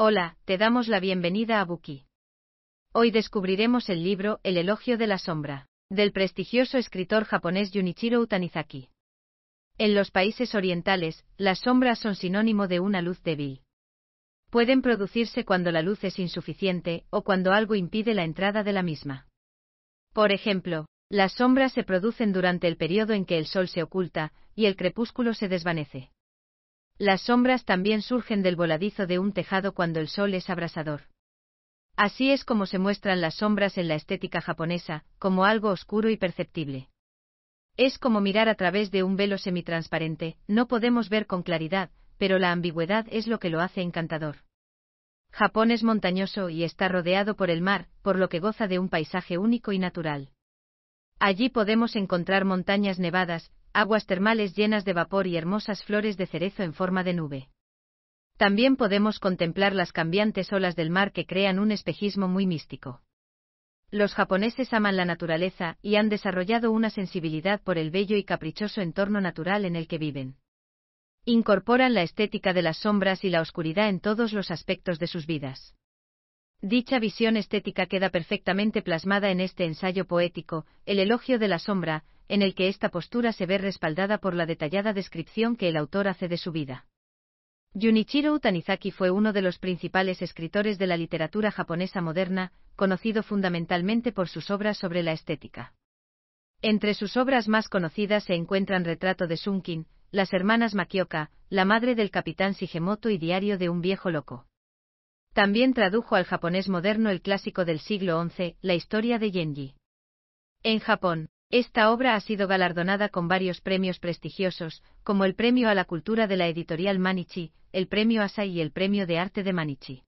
Hola, te damos la bienvenida a Buki. Hoy descubriremos el libro El elogio de la sombra, del prestigioso escritor japonés Junichiro Tanizaki. En los países orientales, las sombras son sinónimo de una luz débil. Pueden producirse cuando la luz es insuficiente o cuando algo impide la entrada de la misma. Por ejemplo, las sombras se producen durante el periodo en que el sol se oculta y el crepúsculo se desvanece. Las sombras también surgen del voladizo de un tejado cuando el sol es abrasador. Así es como se muestran las sombras en la estética japonesa, como algo oscuro y perceptible. Es como mirar a través de un velo semitransparente, no podemos ver con claridad, pero la ambigüedad es lo que lo hace encantador. Japón es montañoso y está rodeado por el mar, por lo que goza de un paisaje único y natural. Allí podemos encontrar montañas nevadas, aguas termales llenas de vapor y hermosas flores de cerezo en forma de nube. También podemos contemplar las cambiantes olas del mar que crean un espejismo muy místico. Los japoneses aman la naturaleza y han desarrollado una sensibilidad por el bello y caprichoso entorno natural en el que viven. Incorporan la estética de las sombras y la oscuridad en todos los aspectos de sus vidas. Dicha visión estética queda perfectamente plasmada en este ensayo poético, El elogio de la sombra, en el que esta postura se ve respaldada por la detallada descripción que el autor hace de su vida. Junichiro Tanizaki fue uno de los principales escritores de la literatura japonesa moderna, conocido fundamentalmente por sus obras sobre la estética. Entre sus obras más conocidas se encuentran Retrato de Sunkin, Las hermanas Makioka, La madre del capitán Shigemoto y Diario de un viejo loco. También tradujo al japonés moderno el clásico del siglo XI, La historia de Genji. En Japón, esta obra ha sido galardonada con varios premios prestigiosos, como el Premio a la Cultura de la editorial Manichi, el Premio Asai y el Premio de Arte de Manichi.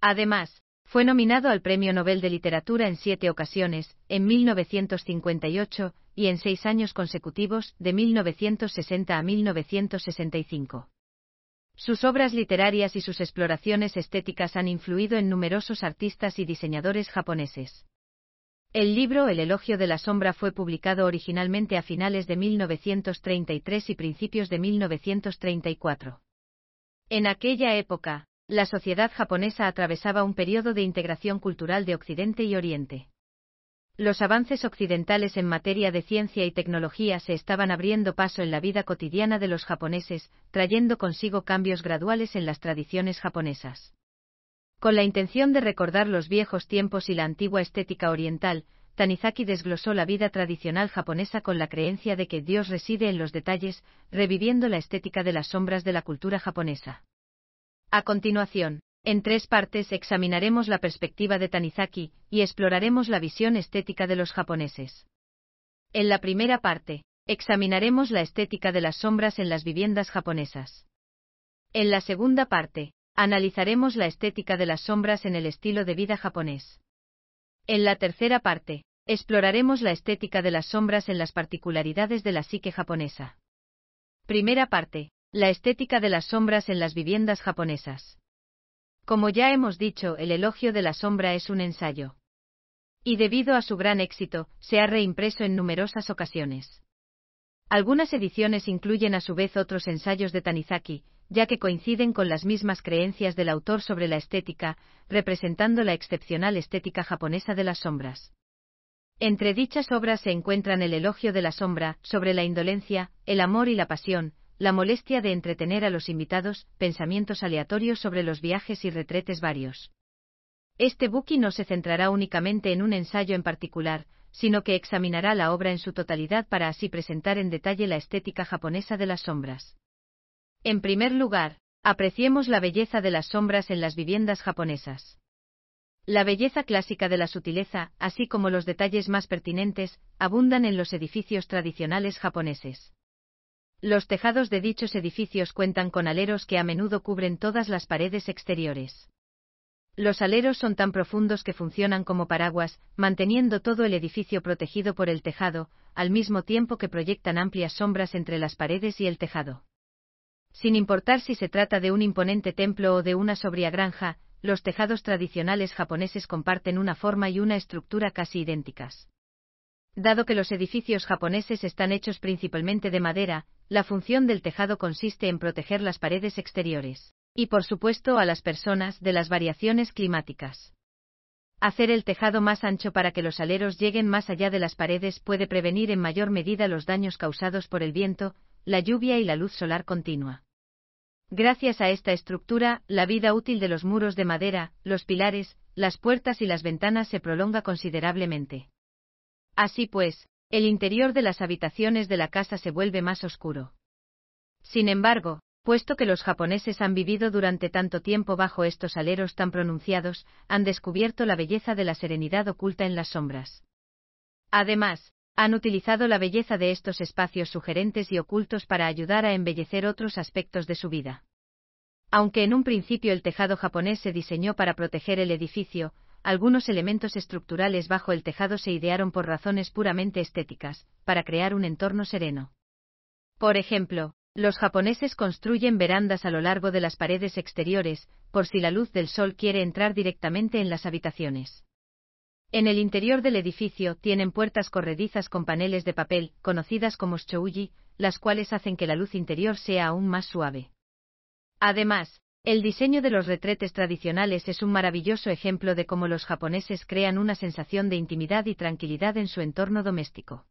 Además, fue nominado al Premio Nobel de Literatura en siete ocasiones, en 1958, y en seis años consecutivos, de 1960 a 1965. Sus obras literarias y sus exploraciones estéticas han influido en numerosos artistas y diseñadores japoneses. El libro El elogio de la sombra fue publicado originalmente a finales de 1933 y principios de 1934. En aquella época, la sociedad japonesa atravesaba un periodo de integración cultural de Occidente y Oriente. Los avances occidentales en materia de ciencia y tecnología se estaban abriendo paso en la vida cotidiana de los japoneses, trayendo consigo cambios graduales en las tradiciones japonesas. Con la intención de recordar los viejos tiempos y la antigua estética oriental, Tanizaki desglosó la vida tradicional japonesa con la creencia de que Dios reside en los detalles, reviviendo la estética de las sombras de la cultura japonesa. A continuación, en tres partes examinaremos la perspectiva de Tanizaki y exploraremos la visión estética de los japoneses. En la primera parte, examinaremos la estética de las sombras en las viviendas japonesas. En la segunda parte, Analizaremos la estética de las sombras en el estilo de vida japonés. En la tercera parte, exploraremos la estética de las sombras en las particularidades de la psique japonesa. Primera parte, la estética de las sombras en las viviendas japonesas. Como ya hemos dicho, el elogio de la sombra es un ensayo. Y debido a su gran éxito, se ha reimpreso en numerosas ocasiones. Algunas ediciones incluyen a su vez otros ensayos de Tanizaki, ya que coinciden con las mismas creencias del autor sobre la estética, representando la excepcional estética japonesa de las sombras. Entre dichas obras se encuentran el elogio de la sombra, sobre la indolencia, el amor y la pasión, la molestia de entretener a los invitados, pensamientos aleatorios sobre los viajes y retretes varios. Este buki no se centrará únicamente en un ensayo en particular, sino que examinará la obra en su totalidad para así presentar en detalle la estética japonesa de las sombras. En primer lugar, apreciemos la belleza de las sombras en las viviendas japonesas. La belleza clásica de la sutileza, así como los detalles más pertinentes, abundan en los edificios tradicionales japoneses. Los tejados de dichos edificios cuentan con aleros que a menudo cubren todas las paredes exteriores. Los aleros son tan profundos que funcionan como paraguas, manteniendo todo el edificio protegido por el tejado, al mismo tiempo que proyectan amplias sombras entre las paredes y el tejado. Sin importar si se trata de un imponente templo o de una sobria granja, los tejados tradicionales japoneses comparten una forma y una estructura casi idénticas. Dado que los edificios japoneses están hechos principalmente de madera, la función del tejado consiste en proteger las paredes exteriores. Y por supuesto a las personas de las variaciones climáticas. Hacer el tejado más ancho para que los aleros lleguen más allá de las paredes puede prevenir en mayor medida los daños causados por el viento, la lluvia y la luz solar continua. Gracias a esta estructura, la vida útil de los muros de madera, los pilares, las puertas y las ventanas se prolonga considerablemente. Así pues, el interior de las habitaciones de la casa se vuelve más oscuro. Sin embargo, puesto que los japoneses han vivido durante tanto tiempo bajo estos aleros tan pronunciados, han descubierto la belleza de la serenidad oculta en las sombras. Además, han utilizado la belleza de estos espacios sugerentes y ocultos para ayudar a embellecer otros aspectos de su vida. Aunque en un principio el tejado japonés se diseñó para proteger el edificio, algunos elementos estructurales bajo el tejado se idearon por razones puramente estéticas, para crear un entorno sereno. Por ejemplo, los japoneses construyen verandas a lo largo de las paredes exteriores, por si la luz del sol quiere entrar directamente en las habitaciones. En el interior del edificio tienen puertas corredizas con paneles de papel, conocidas como shouji, las cuales hacen que la luz interior sea aún más suave. Además, el diseño de los retretes tradicionales es un maravilloso ejemplo de cómo los japoneses crean una sensación de intimidad y tranquilidad en su entorno doméstico.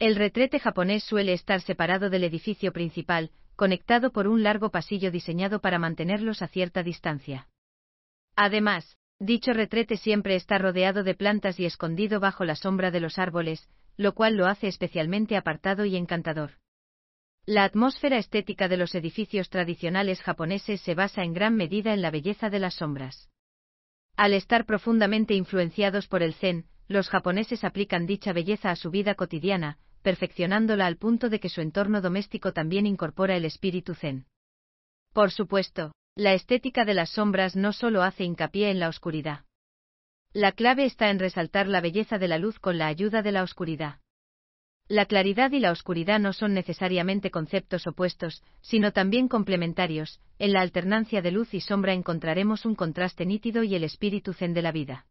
El retrete japonés suele estar separado del edificio principal, conectado por un largo pasillo diseñado para mantenerlos a cierta distancia. Además, dicho retrete siempre está rodeado de plantas y escondido bajo la sombra de los árboles, lo cual lo hace especialmente apartado y encantador. La atmósfera estética de los edificios tradicionales japoneses se basa en gran medida en la belleza de las sombras. Al estar profundamente influenciados por el zen, los japoneses aplican dicha belleza a su vida cotidiana, perfeccionándola al punto de que su entorno doméstico también incorpora el espíritu zen. Por supuesto, la estética de las sombras no solo hace hincapié en la oscuridad. La clave está en resaltar la belleza de la luz con la ayuda de la oscuridad. La claridad y la oscuridad no son necesariamente conceptos opuestos, sino también complementarios, en la alternancia de luz y sombra encontraremos un contraste nítido y el espíritu zen de la vida.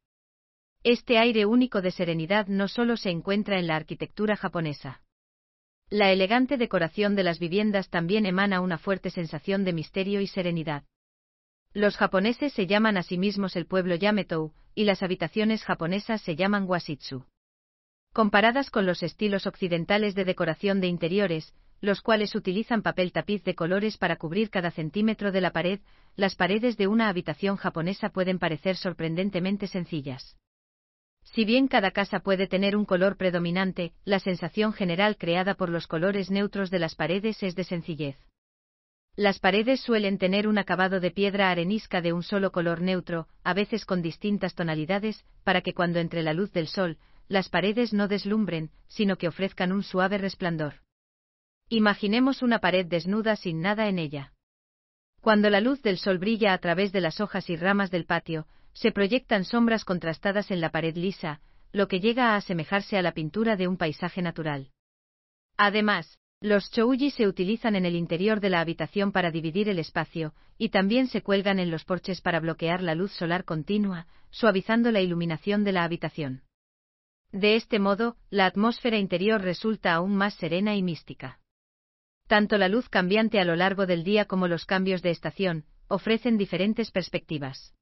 Este aire único de serenidad no solo se encuentra en la arquitectura japonesa. La elegante decoración de las viviendas también emana una fuerte sensación de misterio y serenidad. Los japoneses se llaman a sí mismos el pueblo Yametou, y las habitaciones japonesas se llaman wasitsu. Comparadas con los estilos occidentales de decoración de interiores, los cuales utilizan papel tapiz de colores para cubrir cada centímetro de la pared, las paredes de una habitación japonesa pueden parecer sorprendentemente sencillas. Si bien cada casa puede tener un color predominante, la sensación general creada por los colores neutros de las paredes es de sencillez. Las paredes suelen tener un acabado de piedra arenisca de un solo color neutro, a veces con distintas tonalidades, para que cuando entre la luz del sol, las paredes no deslumbren, sino que ofrezcan un suave resplandor. Imaginemos una pared desnuda sin nada en ella. Cuando la luz del sol brilla a través de las hojas y ramas del patio, se proyectan sombras contrastadas en la pared lisa, lo que llega a asemejarse a la pintura de un paisaje natural. Además, los chouji se utilizan en el interior de la habitación para dividir el espacio, y también se cuelgan en los porches para bloquear la luz solar continua, suavizando la iluminación de la habitación. De este modo, la atmósfera interior resulta aún más serena y mística. Tanto la luz cambiante a lo largo del día como los cambios de estación, ofrecen diferentes perspectivas.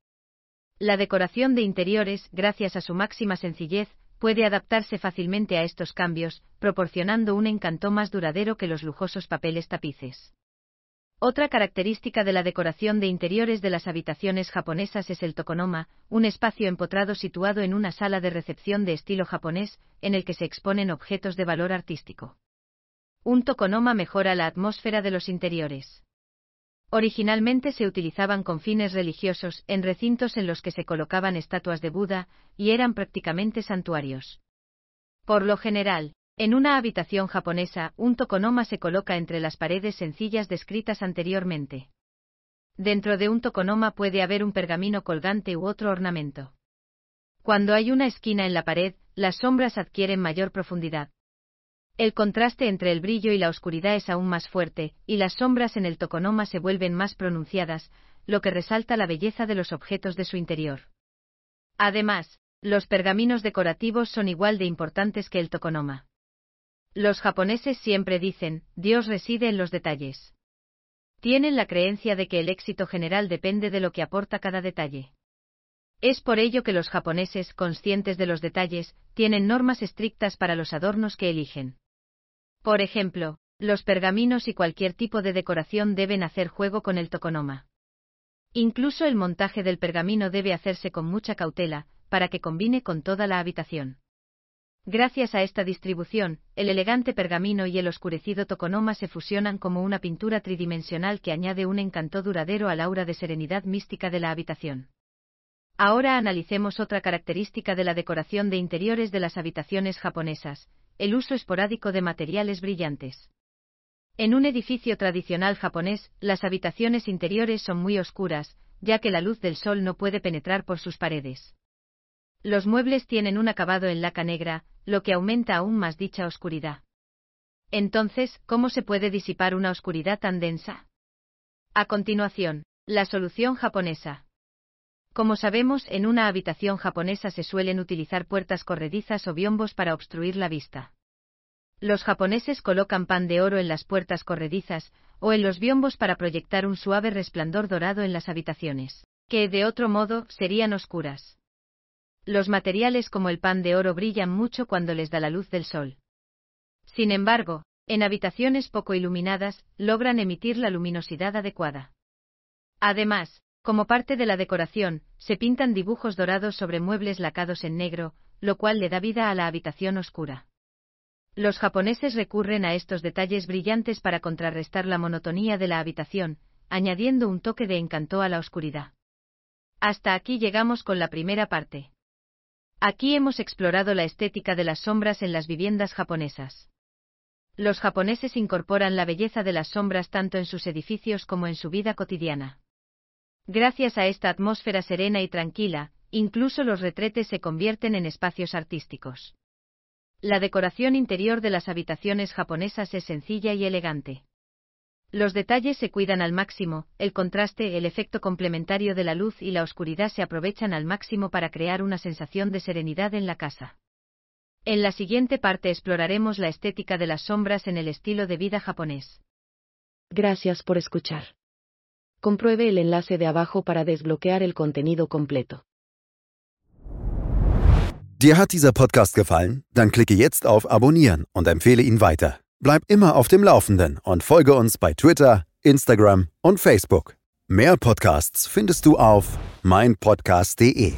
La decoración de interiores, gracias a su máxima sencillez, puede adaptarse fácilmente a estos cambios, proporcionando un encanto más duradero que los lujosos papeles tapices. Otra característica de la decoración de interiores de las habitaciones japonesas es el tokonoma, un espacio empotrado situado en una sala de recepción de estilo japonés, en el que se exponen objetos de valor artístico. Un tokonoma mejora la atmósfera de los interiores. Originalmente se utilizaban con fines religiosos en recintos en los que se colocaban estatuas de Buda, y eran prácticamente santuarios. Por lo general, en una habitación japonesa, un tokonoma se coloca entre las paredes sencillas descritas anteriormente. Dentro de un tokonoma puede haber un pergamino colgante u otro ornamento. Cuando hay una esquina en la pared, las sombras adquieren mayor profundidad. El contraste entre el brillo y la oscuridad es aún más fuerte, y las sombras en el tokonoma se vuelven más pronunciadas, lo que resalta la belleza de los objetos de su interior. Además, los pergaminos decorativos son igual de importantes que el tokonoma. Los japoneses siempre dicen, Dios reside en los detalles. Tienen la creencia de que el éxito general depende de lo que aporta cada detalle. Es por ello que los japoneses, conscientes de los detalles, tienen normas estrictas para los adornos que eligen. Por ejemplo, los pergaminos y cualquier tipo de decoración deben hacer juego con el tokonoma. Incluso el montaje del pergamino debe hacerse con mucha cautela, para que combine con toda la habitación. Gracias a esta distribución, el elegante pergamino y el oscurecido tokonoma se fusionan como una pintura tridimensional que añade un encanto duradero al aura de serenidad mística de la habitación. Ahora analicemos otra característica de la decoración de interiores de las habitaciones japonesas, el uso esporádico de materiales brillantes. En un edificio tradicional japonés, las habitaciones interiores son muy oscuras, ya que la luz del sol no puede penetrar por sus paredes. Los muebles tienen un acabado en laca negra, lo que aumenta aún más dicha oscuridad. Entonces, ¿cómo se puede disipar una oscuridad tan densa? A continuación, la solución japonesa. Como sabemos, en una habitación japonesa se suelen utilizar puertas corredizas o biombos para obstruir la vista. Los japoneses colocan pan de oro en las puertas corredizas, o en los biombos para proyectar un suave resplandor dorado en las habitaciones, que de otro modo serían oscuras. Los materiales como el pan de oro brillan mucho cuando les da la luz del sol. Sin embargo, en habitaciones poco iluminadas, logran emitir la luminosidad adecuada. Además, como parte de la decoración, se pintan dibujos dorados sobre muebles lacados en negro, lo cual le da vida a la habitación oscura. Los japoneses recurren a estos detalles brillantes para contrarrestar la monotonía de la habitación, añadiendo un toque de encanto a la oscuridad. Hasta aquí llegamos con la primera parte. Aquí hemos explorado la estética de las sombras en las viviendas japonesas. Los japoneses incorporan la belleza de las sombras tanto en sus edificios como en su vida cotidiana. Gracias a esta atmósfera serena y tranquila, incluso los retretes se convierten en espacios artísticos. La decoración interior de las habitaciones japonesas es sencilla y elegante. Los detalles se cuidan al máximo, el contraste, el efecto complementario de la luz y la oscuridad se aprovechan al máximo para crear una sensación de serenidad en la casa. En la siguiente parte exploraremos la estética de las sombras en el estilo de vida japonés. Gracias por escuchar. Compruebe el enlace de abajo para desbloquear el contenido completo. Dir hat dieser Podcast gefallen? Dann klicke jetzt auf Abonnieren und empfehle ihn weiter. Bleib immer auf dem Laufenden und folge uns bei Twitter, Instagram und Facebook. Mehr Podcasts findest du auf meinpodcast.de.